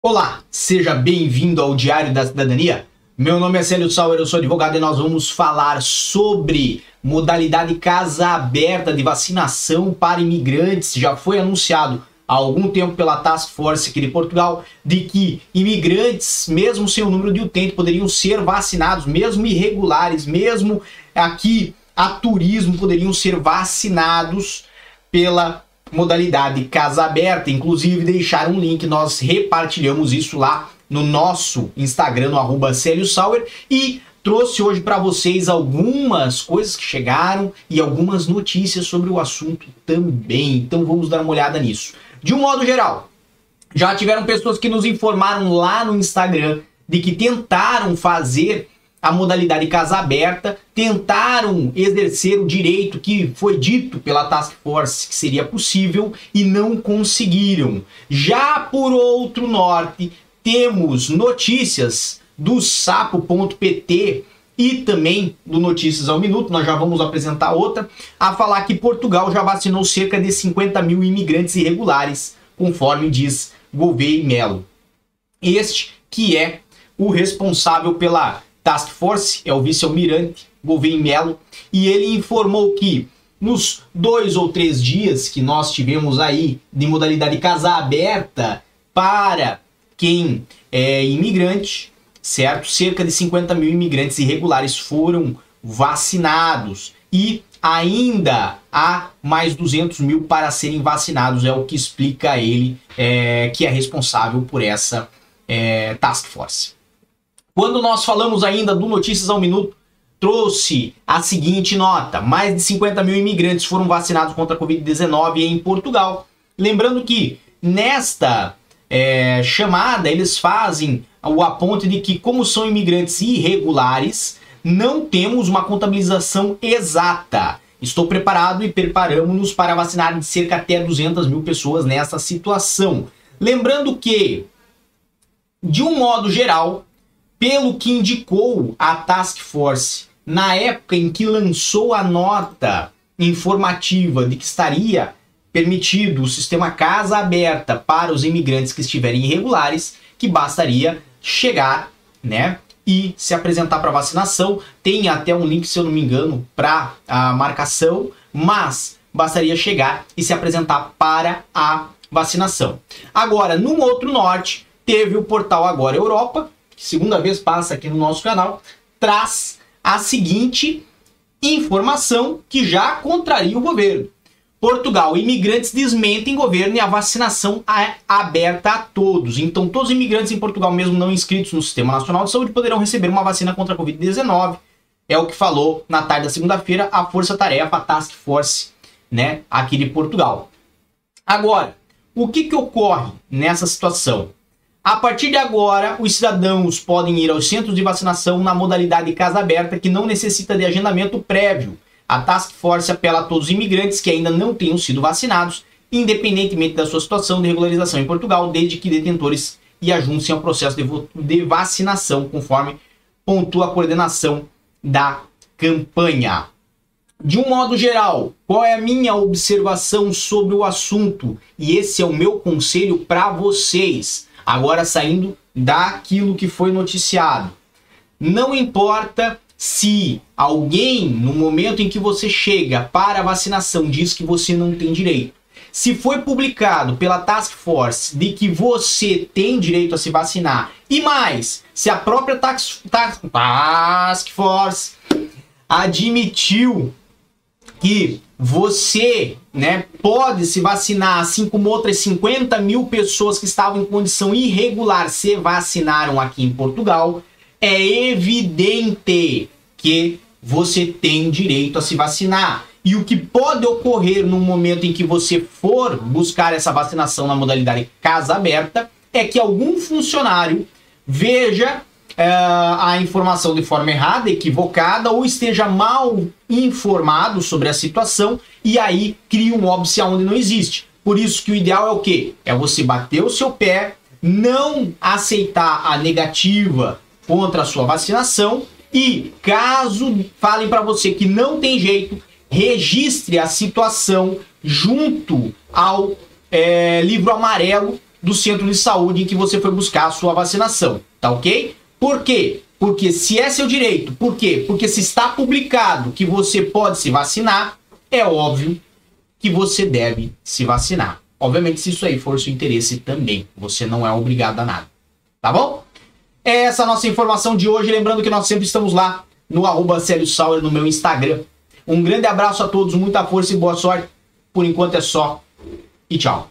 Olá, seja bem-vindo ao Diário da Cidadania. Meu nome é Célio Sauer, eu sou advogado e nós vamos falar sobre modalidade casa aberta de vacinação para imigrantes. Já foi anunciado há algum tempo pela Task Force aqui de Portugal de que imigrantes, mesmo sem o número de utente, poderiam ser vacinados, mesmo irregulares, mesmo aqui a turismo, poderiam ser vacinados pela modalidade casa aberta. Inclusive, deixar um link, nós repartilhamos isso lá no nosso Instagram, no arroba Sauer, e trouxe hoje para vocês algumas coisas que chegaram e algumas notícias sobre o assunto também. Então vamos dar uma olhada nisso. De um modo geral, já tiveram pessoas que nos informaram lá no Instagram de que tentaram fazer a modalidade casa aberta, tentaram exercer o direito que foi dito pela Task Force que seria possível e não conseguiram. Já por outro norte, temos notícias do sapo.pt e também do Notícias ao Minuto, nós já vamos apresentar outra, a falar que Portugal já vacinou cerca de 50 mil imigrantes irregulares, conforme diz Gouveia e Melo. Este que é o responsável pela Task Force, é o vice-almirante Gouveia Melo, e ele informou que nos dois ou três dias que nós tivemos aí de modalidade casa aberta para quem é imigrante, certo? Cerca de 50 mil imigrantes irregulares foram vacinados e ainda há mais 200 mil para serem vacinados, é o que explica ele, é, que é responsável por essa é, task force. Quando nós falamos ainda do Notícias ao Minuto, trouxe a seguinte nota: mais de 50 mil imigrantes foram vacinados contra a Covid-19 em Portugal. Lembrando que nesta é, chamada eles fazem o aponte de que, como são imigrantes irregulares, não temos uma contabilização exata. Estou preparado e preparamos-nos para vacinar de cerca até 200 mil pessoas nessa situação. Lembrando que, de um modo geral, pelo que indicou a Task Force na época em que lançou a nota informativa de que estaria permitido o sistema casa aberta para os imigrantes que estiverem irregulares, que bastaria chegar, né, e se apresentar para vacinação. Tem até um link, se eu não me engano, para a marcação, mas bastaria chegar e se apresentar para a vacinação. Agora, no outro norte, teve o portal Agora Europa, que segunda vez passa aqui no nosso canal, traz a seguinte informação que já contraria o governo. Portugal, imigrantes desmentem governo e a vacinação é aberta a todos. Então, todos os imigrantes em Portugal, mesmo não inscritos no Sistema Nacional de Saúde, poderão receber uma vacina contra a Covid-19. É o que falou na tarde da segunda-feira a Força Tarefa, a Task Force, né, aqui de Portugal. Agora, o que, que ocorre nessa situação? A partir de agora, os cidadãos podem ir aos centros de vacinação na modalidade casa aberta, que não necessita de agendamento prévio. A Task Force apela a todos os imigrantes que ainda não tenham sido vacinados, independentemente da sua situação de regularização em Portugal, desde que detentores e ajuntem ao processo de vacinação, conforme pontua a coordenação da campanha. De um modo geral, qual é a minha observação sobre o assunto? E esse é o meu conselho para vocês. Agora saindo daquilo que foi noticiado. Não importa se alguém, no momento em que você chega para a vacinação, diz que você não tem direito. Se foi publicado pela Task Force de que você tem direito a se vacinar, e mais, se a própria Task, task, task Force admitiu que você né, pode se vacinar, assim como outras 50 mil pessoas que estavam em condição irregular se vacinaram aqui em Portugal, é evidente que você tem direito a se vacinar. E o que pode ocorrer no momento em que você for buscar essa vacinação na modalidade casa aberta é que algum funcionário veja a informação de forma errada, equivocada, ou esteja mal informado sobre a situação e aí cria um óbice onde não existe. Por isso que o ideal é o quê? É você bater o seu pé, não aceitar a negativa contra a sua vacinação e caso falem para você que não tem jeito, registre a situação junto ao é, livro amarelo do centro de saúde em que você foi buscar a sua vacinação, tá ok? Por quê? Porque se é seu direito, por quê? Porque se está publicado que você pode se vacinar, é óbvio que você deve se vacinar. Obviamente, se isso aí for seu interesse também, você não é obrigado a nada. Tá bom? É essa a nossa informação de hoje. Lembrando que nós sempre estamos lá no arroba Sauer no meu Instagram. Um grande abraço a todos, muita força e boa sorte. Por enquanto é só. E tchau.